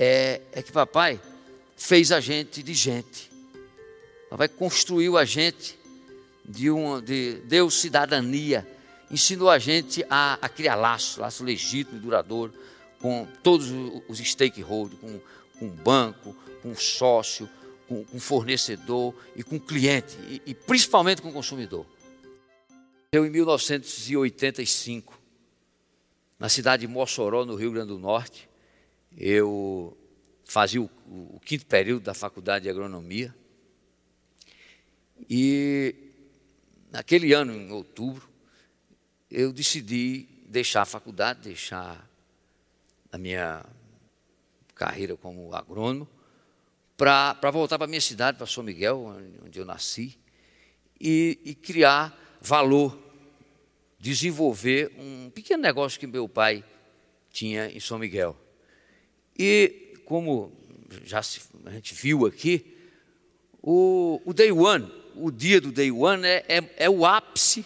é, é que papai fez a gente de gente. Papai construiu a gente de uma, de, deu cidadania, ensinou a gente a, a criar laço, laço legítimo e duradouro com todos os stakeholders, com, com banco, com sócio, com, com fornecedor e com cliente, e, e principalmente com o consumidor. Eu, em 1985, na cidade de Mossoró, no Rio Grande do Norte, eu fazia o, o quinto período da faculdade de agronomia. E naquele ano, em outubro, eu decidi deixar a faculdade, deixar a minha carreira como agrônomo, para voltar para a minha cidade, para São Miguel, onde eu nasci, e, e criar valor, desenvolver um pequeno negócio que meu pai tinha em São Miguel. E como já se, a gente viu aqui, o, o Day One, o dia do Day One é, é, é o ápice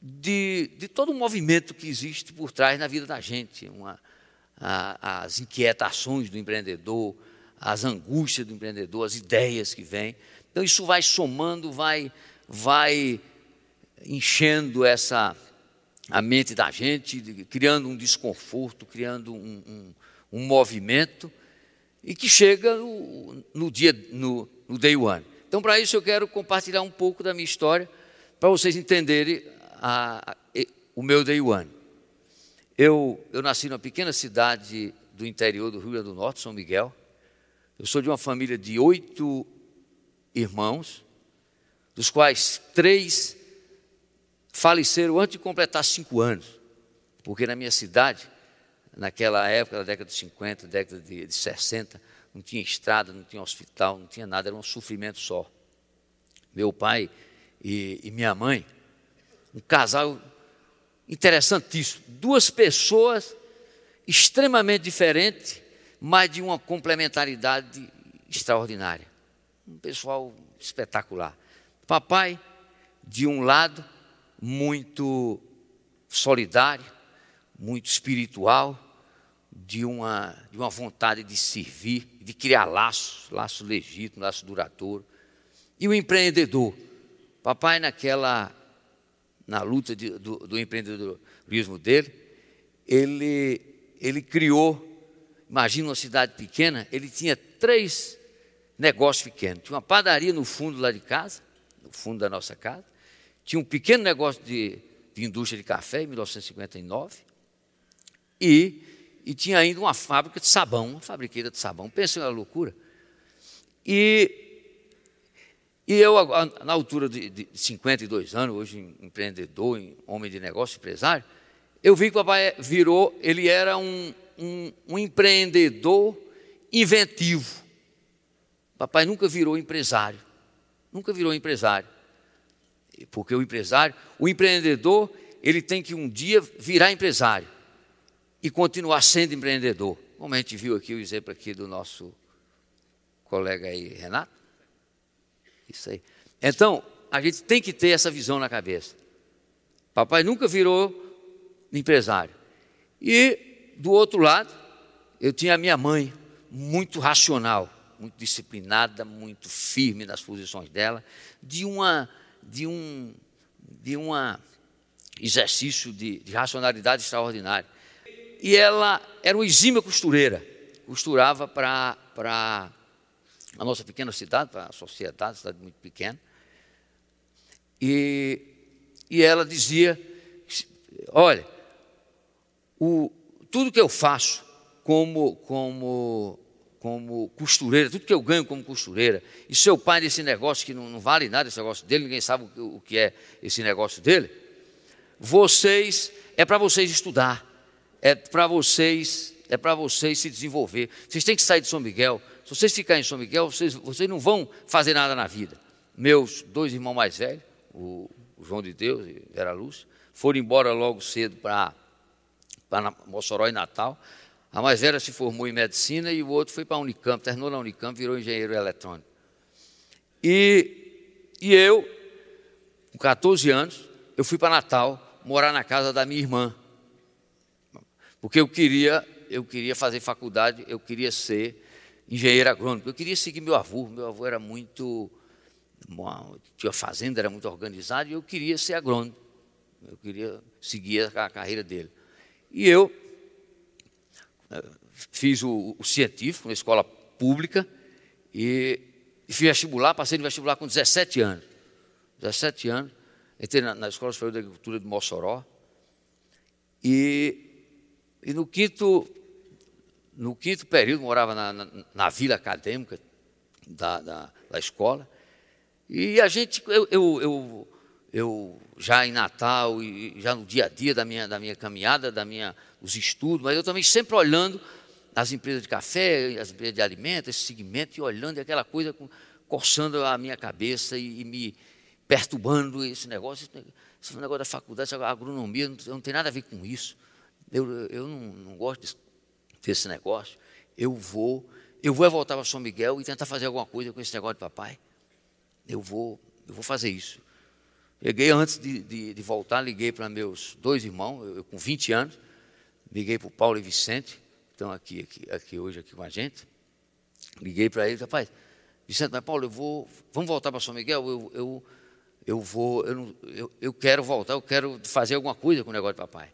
de, de, todo o movimento que existe por trás na vida da gente. Uma, a, as inquietações do empreendedor, as angústias do empreendedor, as ideias que vêm. Então isso vai somando, vai, vai enchendo essa a mente da gente, criando um desconforto, criando um, um, um movimento e que chega no, no dia no, no day one. Então para isso eu quero compartilhar um pouco da minha história para vocês entenderem a, a, o meu day one. Eu, eu nasci numa pequena cidade do interior do Rio Grande do Norte, São Miguel. Eu sou de uma família de oito irmãos, dos quais três faleceram antes de completar cinco anos, porque na minha cidade, naquela época, na década de 50, década de, de 60, não tinha estrada, não tinha hospital, não tinha nada, era um sofrimento só. Meu pai e, e minha mãe, um casal interessantíssimo. Duas pessoas extremamente diferentes, mas de uma complementaridade extraordinária. Um pessoal espetacular. Papai, de um lado, muito solidário, muito espiritual, de uma, de uma vontade de servir, de criar laços, laço legítimo, laço duradouro. E o empreendedor. Papai, naquela na luta de, do, do, empreendedorismo dele, ele, ele criou, imagina uma cidade pequena, ele tinha três negócios pequenos. Tinha uma padaria no fundo lá de casa, no fundo da nossa casa, tinha um pequeno negócio de, de indústria de café em 1959, e, e tinha ainda uma fábrica de sabão, uma fabriqueira de sabão. Pensa na loucura. E e eu, na altura de, de 52 anos, hoje empreendedor, homem de negócio, empresário, eu vi que o papai virou, ele era um, um, um empreendedor inventivo. Papai nunca virou empresário, nunca virou empresário. Porque o empresário, o empreendedor, ele tem que um dia virar empresário e continuar sendo empreendedor. Como a gente viu aqui o exemplo aqui do nosso colega aí, Renato. Isso aí. Então, a gente tem que ter essa visão na cabeça. Papai nunca virou empresário. E, do outro lado, eu tinha a minha mãe, muito racional, muito disciplinada, muito firme nas posições dela, de uma de um de uma exercício de, de racionalidade extraordinário. E ela era uma exímia costureira, costurava para a nossa pequena cidade, a sociedade, cidade muito pequena. E, e ela dizia: olha, o, tudo que eu faço como, como, como costureira, tudo que eu ganho como costureira, e seu pai desse negócio que não, não vale nada esse negócio dele, ninguém sabe o, o que é esse negócio dele, vocês, é para vocês estudar, é para vocês, é para vocês se desenvolver. Vocês têm que sair de São Miguel, se vocês ficarem em São Miguel, vocês, vocês não vão fazer nada na vida. Meus dois irmãos mais velhos, o, João de Deus e Vera Lúcia, foram embora logo cedo para Mossoró e Natal. A mais velha se formou em medicina e o outro foi para a Unicamp, terminou na Unicamp, virou engenheiro eletrônico. E, e eu, com 14 anos, eu fui para Natal morar na casa da minha irmã. Porque eu queria eu queria fazer faculdade, eu queria ser engenheiro agrônomo, eu queria seguir meu avô. Meu avô era muito. tinha fazenda, era muito organizado, e eu queria ser agrônomo. Eu queria seguir a carreira dele. E eu eh, fiz o, o científico na escola pública e, e fiz vestibular, passei no vestibular com 17 anos. 17 anos, entrei na, na Escola Superior de Agricultura de Mossoró. E, e no quinto no quinto período, morava na, na, na vila acadêmica da, da, da, escola. E a gente, eu, eu, eu, eu, já em Natal e já no dia a dia da minha, da minha caminhada, da minha, os estudos, mas eu também sempre olhando as empresas de café, as empresas de alimentos, esse segmento, e olhando aquela coisa, com, coçando a minha cabeça e, e, me perturbando esse negócio. Esse negócio da faculdade, a agronomia, não, não tem nada a ver com isso. Eu, eu não, não gosto desse negócio, eu vou, eu vou voltar para São Miguel e tentar fazer alguma coisa com esse negócio de papai. Eu vou, eu vou fazer isso. Cheguei antes de, de, de voltar, liguei para meus dois irmãos, eu, eu com 20 anos, liguei para o Paulo e Vicente, que estão aqui, aqui, aqui hoje aqui com a gente. Liguei para eles, rapaz, Vicente, mas Paulo, eu vou, vamos voltar para São Miguel? Eu, eu, eu vou, eu, eu, eu quero voltar, eu quero fazer alguma coisa com o negócio de papai.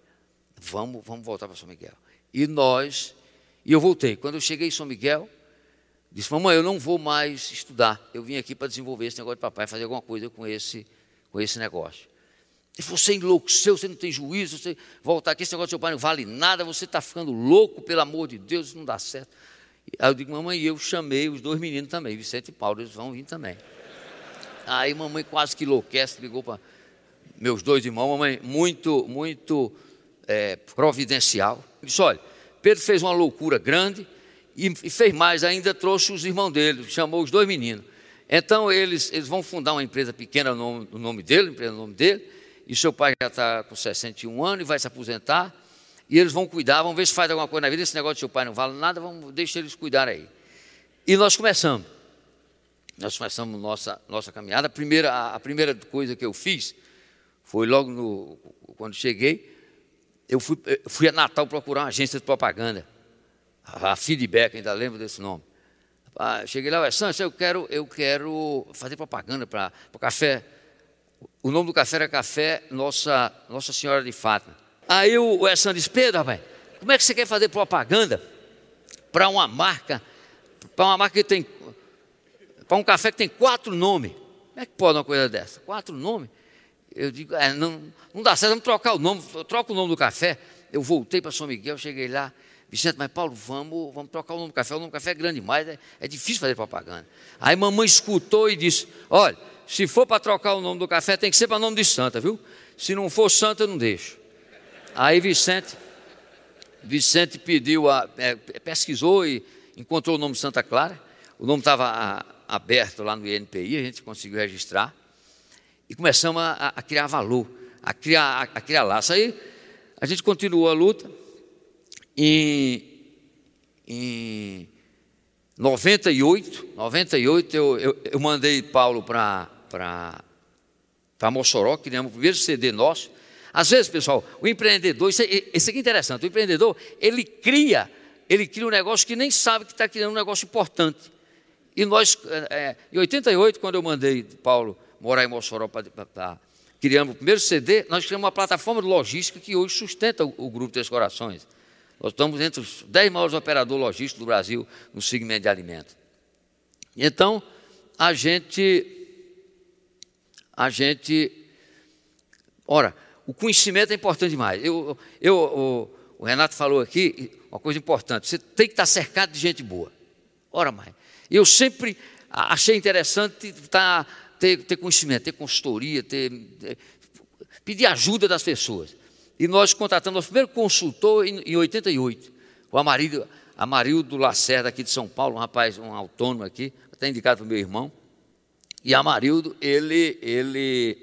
Vamos, vamos voltar para São Miguel. E nós e eu voltei. Quando eu cheguei em São Miguel, disse: Mamãe, eu não vou mais estudar. Eu vim aqui para desenvolver esse negócio de papai, fazer alguma coisa com esse, com esse negócio. Ele Você enlouqueceu, você não tem juízo, você voltar aqui, esse negócio do seu pai não vale nada, você está ficando louco, pelo amor de Deus, isso não dá certo. Aí eu digo: Mamãe, eu chamei os dois meninos também, Vicente e Paulo, eles vão vir também. Aí mamãe quase que enlouquece, ligou para meus dois irmãos, mamãe muito, muito é, providencial. Disse: Olha Pedro fez uma loucura grande e, e fez mais, ainda trouxe os irmãos dele, chamou os dois meninos. Então eles, eles vão fundar uma empresa pequena no nome, no nome dele, empresa no nome dele, e seu pai já está com 61 anos e vai se aposentar, e eles vão cuidar, vão ver se faz alguma coisa na vida, esse negócio de seu pai não vale nada, vamos, deixa eles cuidar aí. E nós começamos. Nós começamos nossa, nossa caminhada. A primeira, a primeira coisa que eu fiz foi logo no, quando cheguei, eu fui, fui a Natal procurar uma agência de propaganda. A Feedback, ainda lembro desse nome. Ah, cheguei lá, Santos, eu quero, eu quero fazer propaganda para o café. O nome do café era Café Nossa, Nossa Senhora de Fátima. Aí o, o disse, Pedro, rapaz, como é que você quer fazer propaganda para uma marca, para uma marca que tem, para um café que tem quatro nomes? Como é que pode uma coisa dessa? Quatro nomes? Eu digo, é, não, não dá certo, vamos trocar o nome, troca o nome do café. Eu voltei para São Miguel, cheguei lá, Vicente, mas Paulo, vamos, vamos trocar o nome do café. O nome do café é grande demais, é, é difícil fazer propaganda. Aí mamãe escutou e disse: Olha, se for para trocar o nome do café, tem que ser para nome de santa, viu? Se não for santa, eu não deixo. Aí Vicente, Vicente pediu, a, é, pesquisou e encontrou o nome Santa Clara. O nome estava aberto lá no INPI, a gente conseguiu registrar e começamos a, a criar valor, a criar, a, a criar laço. Aí a gente continuou a luta. E em 98, 98 eu, eu, eu mandei Paulo para Mossoró, criamos o primeiro CD nosso. Às vezes, pessoal, o empreendedor, isso, isso aqui é interessante, o empreendedor, ele cria, ele cria um negócio que nem sabe que está criando um negócio importante. E nós, é, em 88, quando eu mandei Paulo morar em Mossoró para criamos o primeiro CD, nós criamos uma plataforma de logística que hoje sustenta o, o Grupo Três Corações. Nós estamos entre os dez maiores operadores logísticos do Brasil no segmento de alimentos. Então, a gente, a gente, ora, o conhecimento é importante demais. Eu, eu, o, o Renato falou aqui uma coisa importante, você tem que estar cercado de gente boa. Ora, mãe, eu sempre achei interessante estar ter, ter conhecimento, ter consultoria, ter, ter, pedir ajuda das pessoas. E nós contratamos o primeiro consultor em, em 88, o Amarildo, Amarildo Lacerda, aqui de São Paulo, um rapaz, um autônomo aqui, até indicado para o meu irmão. E Amarildo, ele, ele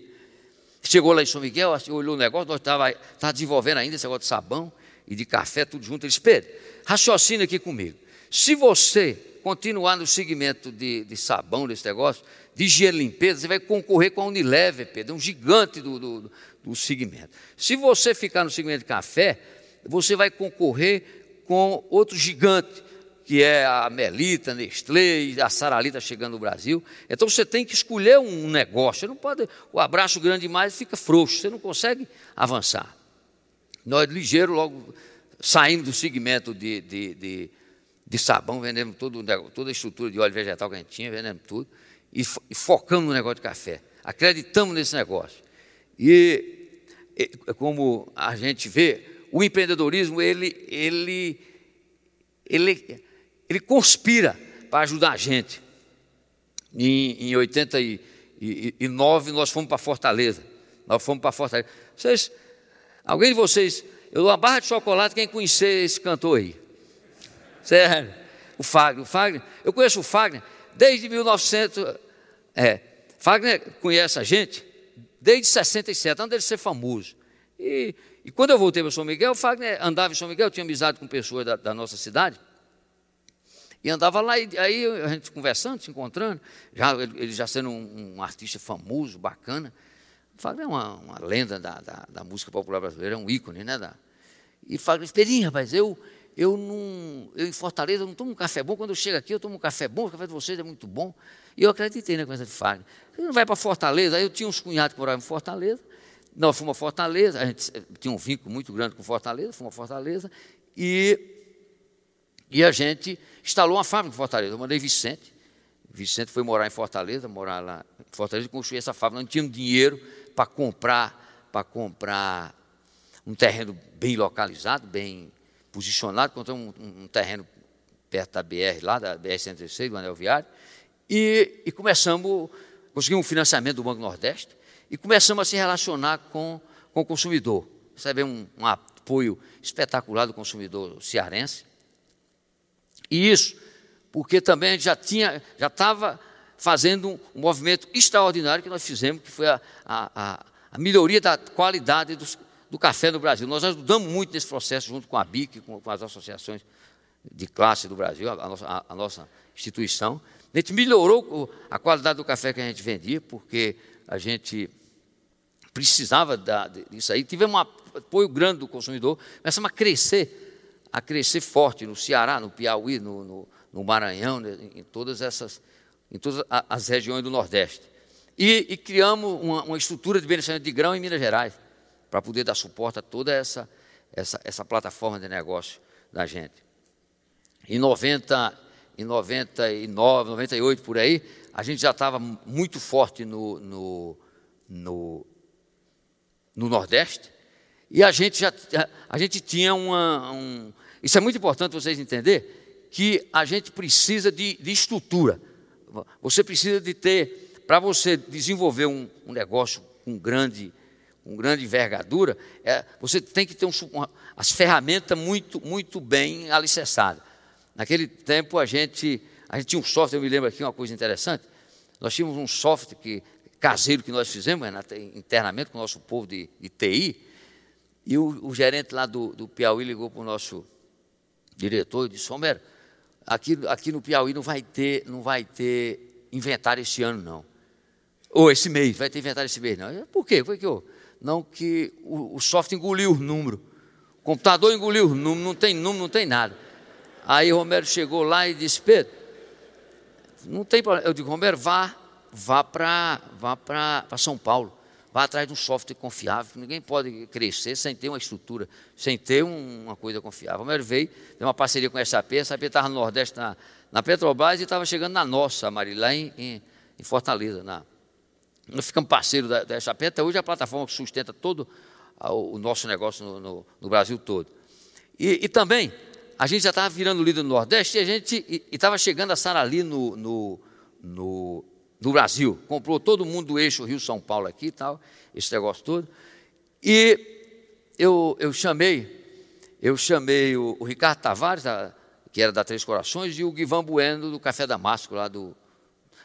chegou lá em São Miguel, assim, olhou o negócio, nós estávamos desenvolvendo ainda esse negócio de sabão e de café, tudo junto. Ele disse, Pedro, raciocina aqui comigo. Se você continuar no segmento de, de sabão, desse negócio, de higiene e limpeza, você vai concorrer com a Unilever, Pedro, é um gigante do, do, do segmento. Se você ficar no segmento de café, você vai concorrer com outro gigante, que é a Melita, Nestlé a Saralita chegando no Brasil. Então você tem que escolher um negócio. Você não pode, o abraço grande demais fica frouxo, você não consegue avançar. Nós, ligeiro, logo saímos do segmento de, de, de, de sabão, vendemos todo, toda a estrutura de óleo vegetal que a gente tinha, vendemos tudo, e, e focamos no negócio de café. Acreditamos nesse negócio. E, e como a gente vê, o empreendedorismo, ele, ele, ele ele conspira para ajudar a gente. Em, em 89, nós fomos para Fortaleza. Nós fomos para Fortaleza. Vocês, alguém de vocês, eu dou uma barra de chocolate, quem conhecer esse cantor aí? Sério. O Fagner. O Fagner eu conheço o Fagner desde 1900. É, Fagner conhece a gente desde 67, antes dele ser famoso. E, e quando eu voltei para São Miguel, o Fagner andava em São Miguel, tinha amizade com pessoas da, da nossa cidade. E andava lá, e aí a gente conversando, se encontrando, já, ele já sendo um, um artista famoso, bacana. Fagner é uma, uma lenda da, da, da, música popular brasileira, é um ícone, né? Da, e Fagner disse, Pedrinho, rapaz, eu, eu, não, eu em Fortaleza não tomo um café bom, quando eu chego aqui eu tomo um café bom, o café de vocês é muito bom. E eu acreditei na coisa de Fagner. Você não vai para Fortaleza? Aí eu tinha uns cunhados que moravam em Fortaleza, nós fomos a Fortaleza, a gente tinha um vínculo muito grande com Fortaleza, fomos a Fortaleza, e e a gente instalou uma fábrica em Fortaleza. Eu mandei Vicente. Vicente foi morar em Fortaleza, morar lá em Fortaleza e construir essa fábrica. Não tínhamos dinheiro para comprar, para comprar um terreno bem localizado, bem posicionado. Compramos um, um, terreno perto da BR, lá da BR-116, do Anel Viário. E, e começamos, conseguimos um financiamento do Banco Nordeste e começamos a se relacionar com, com o consumidor. Recebemos um, um apoio espetacular do consumidor cearense. E isso, porque também a gente já tinha, já estava fazendo um, movimento extraordinário que nós fizemos, que foi a, a, a melhoria da qualidade do, do, café no Brasil. Nós ajudamos muito nesse processo, junto com a BIC, com, com as associações de classe do Brasil, a, nossa, a nossa instituição. A gente melhorou a qualidade do café que a gente vendia, porque a gente precisava da, disso aí. Tivemos um apoio grande do consumidor, começamos a crescer a crescer forte no Ceará, no Piauí, no, no, no Maranhão, né, em todas essas, em todas as regiões do Nordeste. E, e criamos uma, uma, estrutura de beneficiamento de grão em Minas Gerais, para poder dar suporte a toda essa, essa, essa plataforma de negócio da gente. Em 90, em 99, 98 por aí, a gente já estava muito forte no, no, no, no Nordeste, e a gente já a gente tinha uma. Um, isso é muito importante vocês entenderem, que a gente precisa de, de estrutura. Você precisa de ter, para você desenvolver um, um, negócio com grande, com grande envergadura, é, você tem que ter um, uma, as ferramentas muito, muito bem alicerçadas. Naquele tempo a gente, a gente tinha um software, eu me lembro aqui uma coisa interessante, nós tínhamos um software que, caseiro que nós fizemos internamente com o nosso povo de, de TI, e o, o gerente lá do, do Piauí ligou para o nosso diretor e disse, Romero, aqui, aqui no Piauí não vai ter, não vai ter inventário esse ano, não. Ou esse mês, vai ter inventário esse mês, não. Por quê? Foi que eu, não, que o, o software engoliu o número. O computador engoliu o número, não tem número, não tem nada. Aí Romero chegou lá e disse, Pedro, não tem problema. Eu digo, Romero, vá, vá para vá São Paulo. Vá atrás de um software confiável. Ninguém pode crescer sem ter uma estrutura, sem ter uma coisa confiável. Romero veio, tem uma parceria com a SAP. A SAP estava no Nordeste, na, na Petrobras, e estava chegando na nossa, Mari, lá em, em, em, Fortaleza. Na, nós ficamos parceiros da, da SAP. Até hoje é a plataforma que sustenta todo o, nosso negócio no, no, no Brasil todo. E, e, também, a gente já estava virando líder no Nordeste e a gente estava chegando a Sarali no, no, no do Brasil. Comprou todo mundo do eixo Rio-São Paulo aqui e tal, esse negócio todo. E eu, eu chamei, eu chamei o, o Ricardo Tavares, que era da Três Corações, e o Guivan Bueno do Café Damasco, lá do.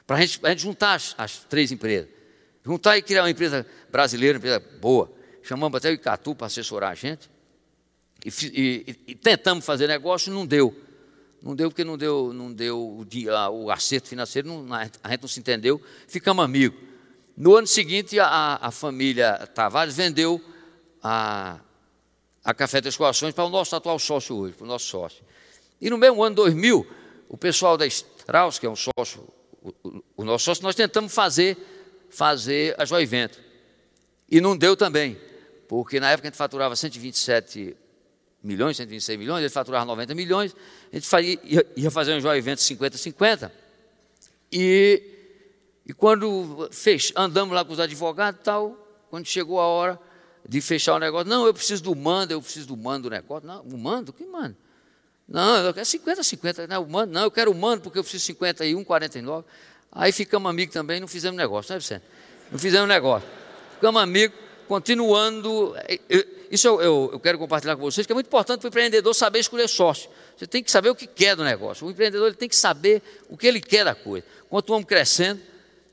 Para a gente, gente juntar as, as, três empresas. Juntar e criar uma empresa brasileira, uma empresa boa. Chamamos até o Icatu para assessorar a gente. E, e, e tentamos fazer negócio, não deu. Não deu porque não deu, não deu o, dia, o acerto financeiro, não, a gente não se entendeu, ficamos amigos. No ano seguinte, a, a família Tavares vendeu a, a Café das Corações para o nosso atual sócio hoje, para o nosso sócio. E no mesmo ano 2000, o pessoal da Strauss, que é um sócio, o, o, o nosso sócio, nós tentamos fazer, fazer a Joia Evento. E não deu também, porque na época a gente faturava 127 milhões, 126 milhões, ele faturava 90 milhões, a gente faria, ia, ia fazer um Joia Evento 50-50. E, e quando fech, andamos lá com os advogados e tal, quando chegou a hora de fechar o negócio, não, eu preciso do mando, eu preciso do mando do negócio. Não, o mando? Que mando? Não, eu quero 50, 50, não, mando, não, eu quero o mando porque eu preciso 51, 49. Aí ficamos amigos também, não fizemos negócio, não é, Vicente? Não fizemos negócio. Ficamos amigos, continuando. Isso eu, eu, eu, quero compartilhar com vocês, que é muito importante para o empreendedor saber escolher sócio. Você tem que saber o que quer do negócio. O empreendedor ele tem que saber o que ele quer da coisa. Quanto vamos crescendo,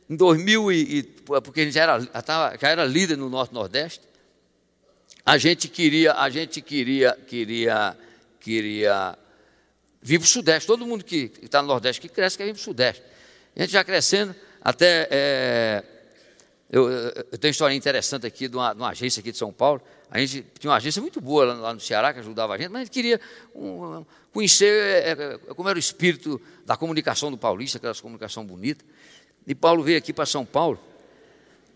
em 2000, e, e, porque a gente já era, já era líder no Norte Nordeste, a gente queria, a gente queria, queria, queria vir para o Sudeste. Todo mundo que está no Nordeste que cresce quer vir para o Sudeste. A gente já crescendo, até é, eu, eu, tenho uma história interessante aqui de uma, de uma, agência aqui de São Paulo. A gente tinha uma agência muito boa lá, lá no Ceará que ajudava a gente, mas a gente queria um, conhecer é, é, como era o espírito da comunicação do paulista, aquela comunicação bonita. E Paulo veio aqui para São Paulo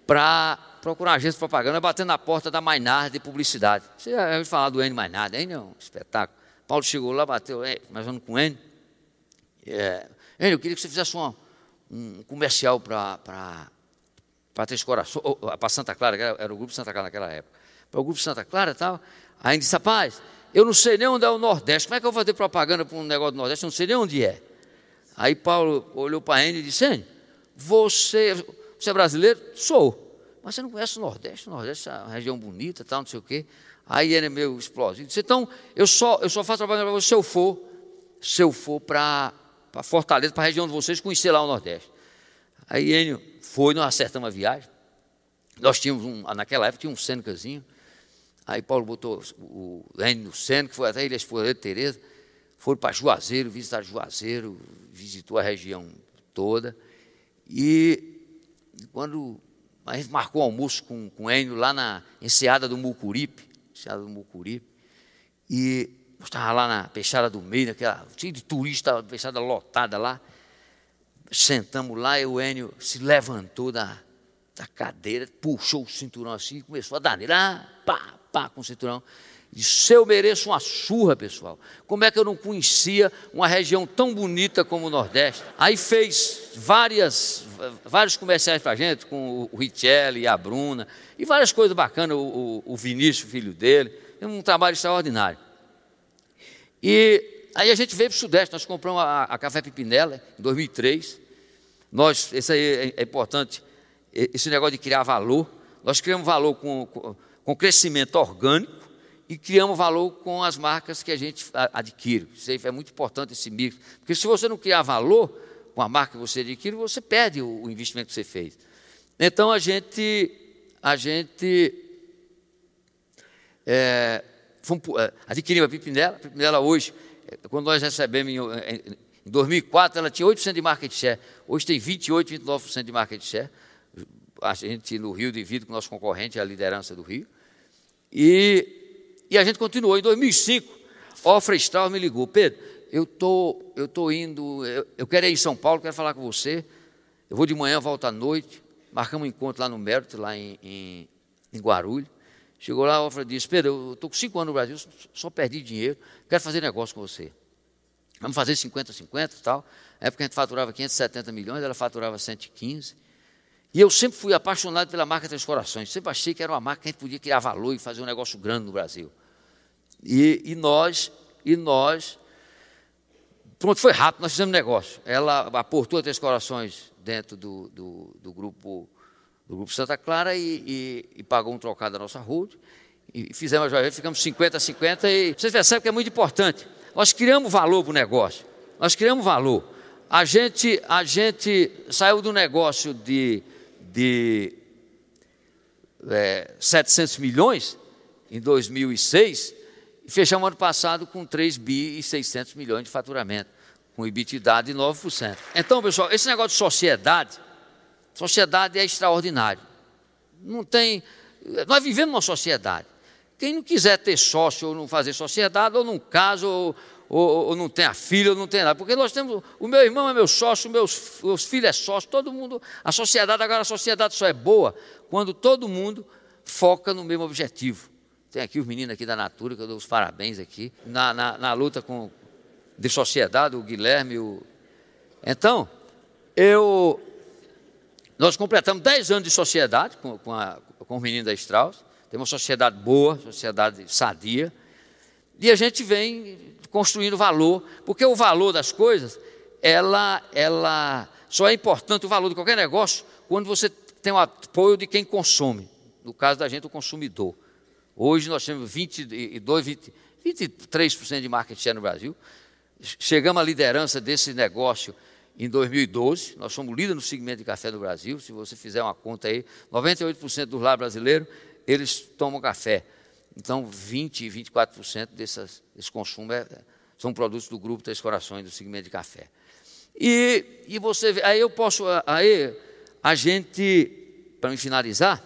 para procurar uma agência de propaganda, batendo na porta da Mainard de publicidade. Você já ouviu falar do N Mainard, N é um espetáculo. Paulo chegou lá, bateu, é, conversando com N. É, N, eu queria que você fizesse um, um comercial para Três Corações, para Santa Clara, era, era, o Grupo Santa Clara naquela época. Para o Grupo Santa Clara e tal. Aí ele disse, rapaz, eu não sei nem onde é o Nordeste, como é que eu vou fazer propaganda para um negócio do Nordeste? Eu não sei nem onde é. Aí Paulo olhou para ele e disse, N, você, você é brasileiro? Sou. Mas você não conhece o Nordeste? O Nordeste é uma região bonita, tal, não sei o quê. Aí ele é meio explosivo. Disse, então, eu só, eu só faço trabalho para você se eu for, se eu for para Fortaleza, para a região de vocês, conhecer lá o Nordeste. Aí Enio foi, nós acertamos a viagem. Nós tínhamos, um, naquela época, tinha um Sênecazinho. Aí Paulo botou o Enio no Sêneca, foi até ele, a esposa dele, Tereza. Foram para Juazeiro, visitar Juazeiro, visitou a região toda. E quando a gente marcou um almoço com, com o Enio lá na Enseada do Mucuripe, Enseada do Mucuripe, e eu estava lá na Peixada do Meio, aquela, cheio de turista, Peixada lotada lá. Sentamos lá e o Enio se levantou da, da cadeira, puxou o cinturão assim, começou a dar nele, ah, pá, pá, com o cinturão. Disse, eu mereço uma surra, pessoal. Como é que eu não conhecia uma região tão bonita como o Nordeste? Aí fez várias, vários comerciais para a gente, com o Richelli e a Bruna, e várias coisas bacanas, o, o Vinícius, filho dele. Um trabalho extraordinário. E aí a gente veio para o Sudeste, nós compramos a, a Café Pipinela em 2003. Nós, isso aí é, é importante, esse negócio de criar valor. Nós criamos valor com, com, com crescimento orgânico, e criamos valor com as marcas que a gente adquire. Isso é muito importante esse mix. Porque se você não criar valor com a marca que você adquire, você perde o investimento que você fez. Então a gente, a gente é, é, adquirimos a Pipinela. A Pipinela hoje, é, quando nós recebemos em, em 2004, ela tinha 8% de market share. Hoje tem 28, 29% de market share. A gente no Rio divide com o nosso concorrente, a liderança do Rio. E e a gente continuou. Em 2005, Ofra Strauss me ligou: Pedro, eu tô, eu tô indo, eu, eu quero ir em São Paulo, quero falar com você. Eu vou de manhã, volto à noite. Marcamos um encontro lá no Mérito, lá em, em, em Guarulhos. Chegou lá, a Ofra disse: Pedro, eu estou com cinco anos no Brasil, só perdi dinheiro, quero fazer negócio com você. Vamos fazer 50-50 e tal. Na época a gente faturava 570 milhões, ela faturava 115. E eu sempre fui apaixonado pela marca Três Corações. Sempre achei que era uma marca que a gente podia criar valor e fazer um negócio grande no Brasil. E, e nós, e nós, pronto, foi rápido, nós fizemos negócio. Ela aportou Três Corações dentro do, do, do grupo, do grupo Santa Clara e, e, e, pagou um trocado da nossa road. E fizemos a joia, ficamos 50 a 50 e vocês percebem que é muito importante. Nós criamos valor para o negócio. Nós criamos valor. A gente, a gente saiu do negócio de de é, 700 milhões em 2006 e fechamos ano passado com 3 bi e 600 milhões de faturamento, com EBITDA de 9%. Então, pessoal, esse negócio de sociedade, sociedade é extraordinário. Não tem, nós vivemos uma sociedade. Quem não quiser ter sócio ou não fazer sociedade, ou não casa, ou, ou, ou não tem a filha, ou não tem nada. Porque nós temos. O meu irmão é meu sócio, meus, meus filhos é sócio, todo mundo. A sociedade, agora a sociedade só é boa quando todo mundo foca no mesmo objetivo. Tem aqui os meninos aqui da Natura, que eu dou os parabéns aqui, na, na, na luta com, de sociedade, o Guilherme. O... Então, eu, nós completamos 10 anos de sociedade com, com, a, com os meninos da Strauss. Tem uma sociedade boa, sociedade sadia. E a gente vem construindo valor, porque o valor das coisas, ela, ela só é importante o valor de qualquer negócio quando você tem o apoio de quem consome. No caso da gente, o consumidor. Hoje nós temos 22, 20, 23% de market share no Brasil. Chegamos à liderança desse negócio em 2012. Nós somos líder no segmento de café do Brasil. Se você fizer uma conta aí, 98% dos lar brasileiros eles tomam café. Então, 20, 24% dessas, desse consumo é, são produtos do grupo Três Corações, do segmento de café. E, e você aí eu posso, aí a gente, para me finalizar,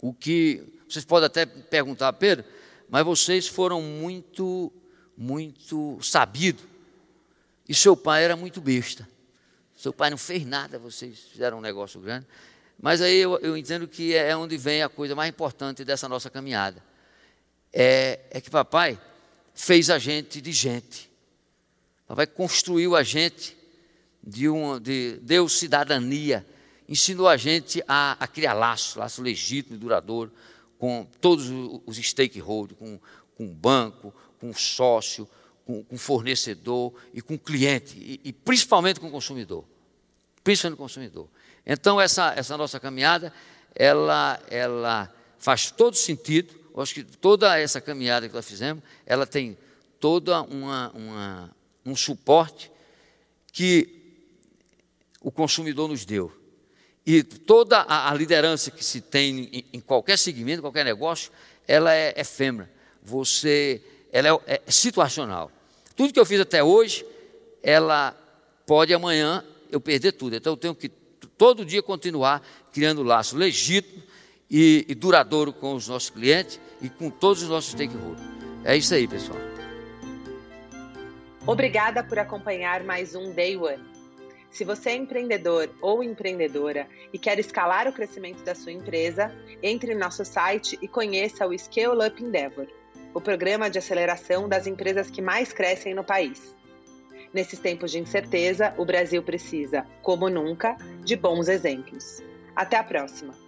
o que vocês podem até perguntar, Pedro, mas vocês foram muito, muito sabidos. E seu pai era muito besta. Seu pai não fez nada, vocês fizeram um negócio grande. Mas aí eu, eu entendo que é onde vem a coisa mais importante dessa nossa caminhada. É, é que papai fez a gente de gente. Papai construiu a gente de uma, de, deu cidadania, ensinou a gente a, a criar laço, laço legítimo e duradouro, com todos os stakeholders, com, com o banco, com o sócio, com, com fornecedor e com cliente, e, e principalmente com o consumidor. Principalmente com o consumidor. Então, essa, essa nossa caminhada, ela, ela faz todo sentido. Eu acho que toda essa caminhada que nós fizemos, ela tem toda uma, uma um suporte que o consumidor nos deu. E toda a, a liderança que se tem em, em, qualquer segmento, qualquer negócio, ela é efêmera. Você, ela é, é situacional. Tudo que eu fiz até hoje, ela pode amanhã eu perder tudo. Então eu tenho que todo dia continuar criando laço legítimo e, e duradouro com os nossos clientes e com todos os nossos stakeholders. É isso aí, pessoal. Obrigada por acompanhar mais um Day One. Se você é empreendedor ou empreendedora e quer escalar o crescimento da sua empresa, entre em nosso site e conheça o Scale Up Endeavor, o programa de aceleração das empresas que mais crescem no país. Nesses tempos de incerteza, o Brasil precisa, como nunca, de bons exemplos. Até a próxima!